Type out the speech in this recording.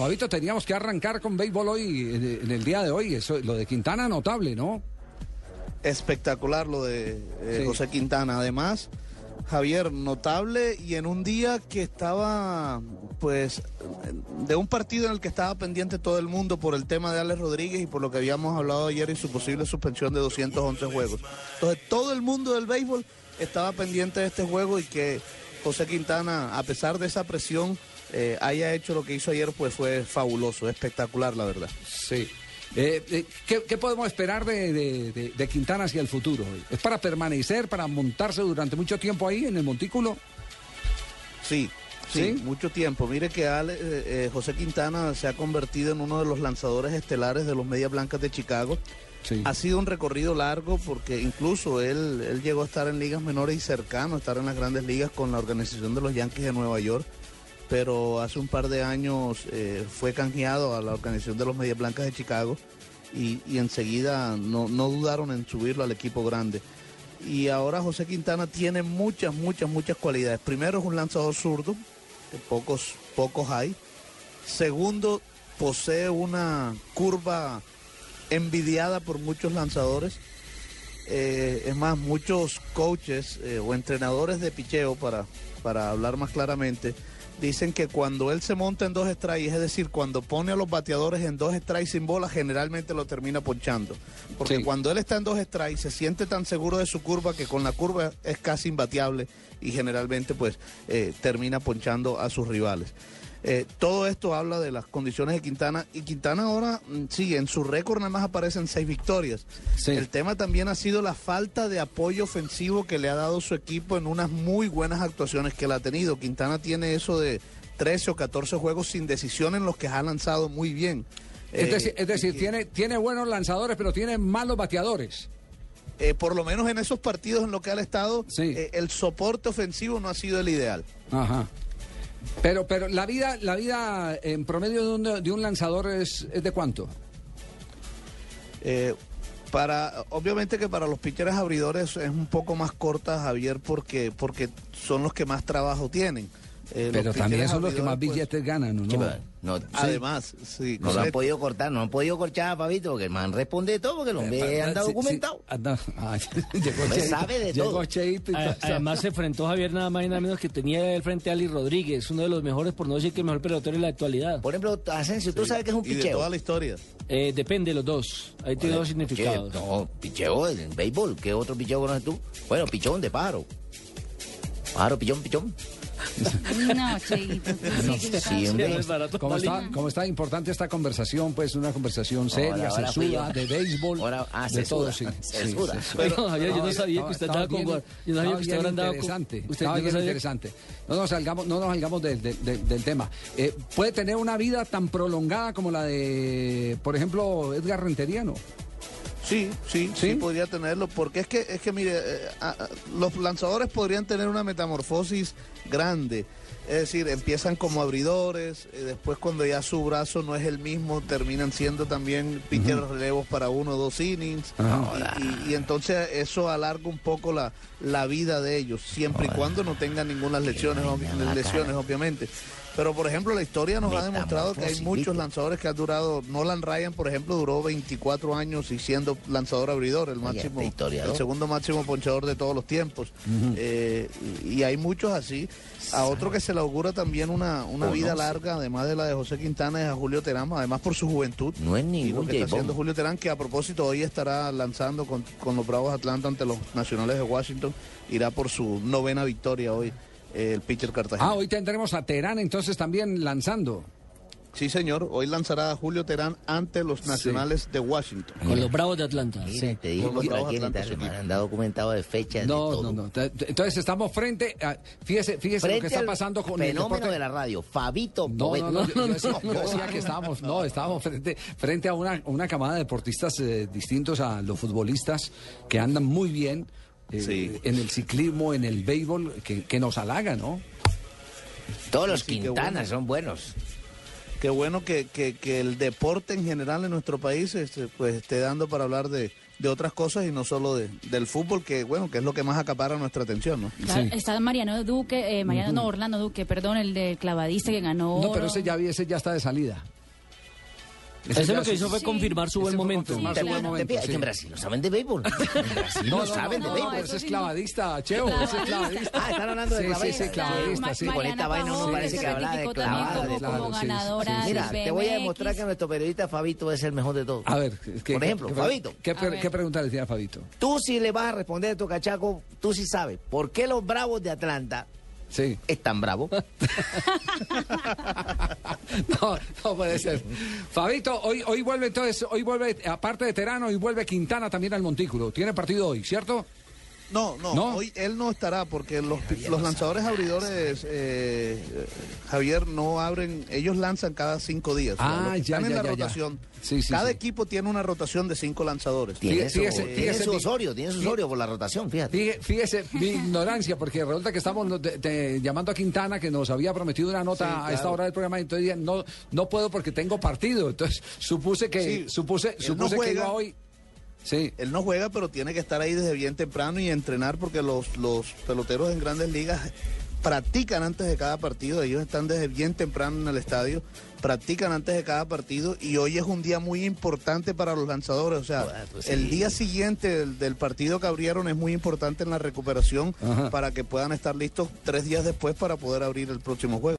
Fabito, teníamos que arrancar con béisbol hoy, en, el día de hoy. Eso, lo de Quintana, notable, ¿no? Espectacular lo de eh, Sí. José Quintana. Además, Javier, notable y en un día que estaba, pues, de un partido en el que estaba pendiente todo el mundo por el tema de Alex Rodríguez y por lo que habíamos hablado ayer y su posible suspensión de 211 juegos. Entonces, todo el mundo del béisbol estaba pendiente de este juego y que José Quintana, a pesar de esa presión, eh, haya hecho lo que hizo ayer, pues fue fabuloso, espectacular, la verdad. Sí. Eh, eh, ¿qué, qué podemos esperar de, de- de- de Quintana hacia el futuro? ¿Es para permanecer, para montarse durante mucho tiempo ahí en el montículo? Sí, sí, ¿Sí? mucho tiempo. Mire que Ale- eh, eh, José Quintana se ha convertido en uno de los lanzadores estelares de los Medias Blancas de Chicago. Sí. Ha sido un recorrido largo porque incluso él, él llegó a estar en ligas menores y cercano a estar en las grandes ligas con la organización de los Yankees de Nueva York. Pero hace un par de años eh, fue canjeado a la organización de los Medias Blancas de Chicago y, enseguida no, no dudaron en subirlo al equipo grande. Y ahora José Quintana tiene muchas, muchas, muchas cualidades. Primero es un lanzador zurdo, que pocos, pocos hay. Segundo, posee una curva envidiada por muchos lanzadores. Eh, es más, muchos coaches eh, o entrenadores de picheo, para, para hablar más claramente, dicen que cuando él se monta en dos strikes, es decir, cuando pone a los bateadores en dos strikes sin bola, generalmente lo termina ponchando. Porque Sí. cuando él está en dos strikes, se siente tan seguro de su curva que con la curva es casi imbateable y generalmente pues eh, termina ponchando a sus rivales. Eh, todo esto habla de las condiciones de Quintana y Quintana ahora, mm, sí, en su récord nada más aparecen seis victorias. Sí. El tema también ha sido la falta de apoyo ofensivo que le ha dado su equipo en unas muy buenas actuaciones que él ha tenido. Quintana tiene eso de 13 o 14 juegos sin decisión en los que ha lanzado muy bien. Es Eh, decir, es decir y- tiene, tiene buenos lanzadores, pero tiene malos bateadores. eh, por lo menos en esos partidos en los que ha estado, Sí. eh, el soporte ofensivo no ha sido el ideal. Ajá. Pero, pero la vida, la vida en promedio de un, de un lanzador es, es de cuánto? Eh, para, obviamente que para los pitchers abridores es un poco más corta, Javier, porque, porque son los que más trabajo tienen. Eh, Pero también son los que más pues, billetes ganan, ¿no? Sí, Además, sí, no lo han podido cortar, no han podido cortar, Fabito, porque el man responde todo, porque el hombre anda Sí, sí, documentado. anda- ah, llegó Hombre, Cheito, sabe de llegó todo. Cheito y A- todo. Además se enfrentó Javier nada más y nada menos que tenía el frente a Ali Rodríguez, uno de los mejores, por no decir que el mejor pelotero en la actualidad. Por ejemplo, Asensio, tú sabes que es un Y de picheo. toda la historia. Eh, depende de los dos. Ahí tiene dos significados. No, picheo en béisbol. ¿Qué otro picheo conoces tú? Bueno, pichón de pájaro. Pájaro, pichón, pichón. No, Cheito. tú sí hombre. es barato, ¿Cómo está, ¿Cómo está importante esta conversación? Pues una conversación seria, Ahora- de béisbol, Ahora- ah, de todo, sí. sesuda. Sí, sí, sí. Pero, Javier, yo no sabía que usted estaba andaba con... Yo no sabía que usted andaba bien con... interesante, Usted no sabía- interesante. No nos salgamos, no nos salgamos del, del- del- del tema. Eh, ¿Puede tener una vida tan prolongada como la de, por ejemplo, Edgar Rentería, no? Sí, sí, ¿Sí? sí, podría tenerlo, porque es que, es que mire, eh, a- a- los lanzadores podrían tener una metamorfosis grande. Es decir, empiezan como abridores, eh, después cuando ya su brazo no es el mismo, terminan siendo también pitchers relevos para uno o dos innings. Ajá. Y, y- y entonces eso alarga un poco la, la vida de ellos, siempre y cuando no tengan ninguna lesiones, lesiones obviamente. Pero por ejemplo, la historia nos ha demostrado que hay muchos lanzadores que han durado, Nolan Ryan, por ejemplo, duró 24 años y siendo lanzador abridor, el máximo, este el segundo máximo ponchador de todos los tiempos. Eh, y, hay muchos así. A otro que se le augura también una, una Oh, vida no, sí. larga, además de la de José Quintana, es a Julio Terán, además por su juventud. No es Y lo ningún que está haciendo Julio Terán, que a propósito hoy estará lanzando con, con los Bravos Atlanta ante los Nacionales de Washington, irá por su novena victoria hoy el pitcher Cartagena. Ah, hoy tendremos a Terán entonces también lanzando. Sí, señor, hoy lanzará a Julio Terán ante los Nacionales de Washington. Con los Bravos de Atlanta. Mira, te digo sí. anda documentado de fechas, de No, todo. no, no. Entonces estamos frente a, fíjese, fíjese lo que Frente está al pasando con el fenómeno de la radio, Fabito No, no, no, yo, yo decía, yo decía que estábamos, no, estábamos frente, frente a una, una camada de deportistas eh, distintos a los futbolistas que andan muy bien eh, Sí. en el ciclismo, en el béisbol, que, que nos halaga, ¿no? Todos los Sí, sí, Quintanas bueno. son buenos. Qué bueno que, que- que el deporte en general en nuestro país este, pues, esté dando para hablar de, de otras cosas y no solo de, del fútbol, que bueno, que es lo que más acapara nuestra atención, ¿no? Claro, Sí. Está Mariano Duque, eh, Mariano, no, Orlando Duque, perdón, el del clavadista que ganó. No, pero ese ya, ese ya está de salida. Eso ya lo que hizo fue Sí. confirmar su buen momento. Sí, su buen momento, Es que en Brasil no saben de béisbol. En Brasil no, saben de no, béisbol. eso ese es clavadista, Cheo, ese es clavadista. Ah, están hablando de Sí, sí, clavadista. sí, clavadista, sí. Con esta vaina uno parece que habla de clavada, como, ganadora sí, Mira, te voy a demostrar que nuestro periodista Fabito es el mejor de todos. A ver, ¿qué- Por ejemplo, qué- Fabito. ¿qué, pregunta le tiene a Fabito? Tú sí le vas a responder a tu cachaco, tú sí sabes. ¿Por qué los bravos de Atlanta Sí. están bravos? No, no puede ser. Fabito, hoy, hoy vuelve entonces, hoy vuelve, aparte de Terano, hoy vuelve Quintana también al Montículo. Tiene partido hoy, ¿cierto? No, no, ¿No? hoy él no estará porque los, los lanzadores abridores, eh, Javier, no abren, ellos lanzan cada cinco días. Ah, ya, están en ya, la ya, ya. rotación. Sí, sí, cada sí. equipo tiene una rotación de cinco lanzadores. Tiene, Fíjese- su, fíjese- tiene fíjese su mi- Osorio, tiene su Osorio por la rotación, fíjate. Fíjese, mi ignorancia, porque resulta que estamos de- de- llamando a Quintana, que nos había prometido una nota Sí, a esta hora del programa, y entonces dije, no, no puedo porque tengo partido. Entonces supuse que, Sí, supuse, no supuse que iba hoy. Sí. Él no juega, pero tiene que estar ahí desde bien temprano y entrenar porque los, los peloteros en grandes ligas practican antes de cada partido. Ellos están desde bien temprano en el estadio, practican antes de cada partido y hoy es un día muy importante para los lanzadores. O sea, pues el día siguiente del, del partido que abrieron es muy importante en la recuperación Ajá. para que puedan estar listos tres días después para poder abrir el próximo juego.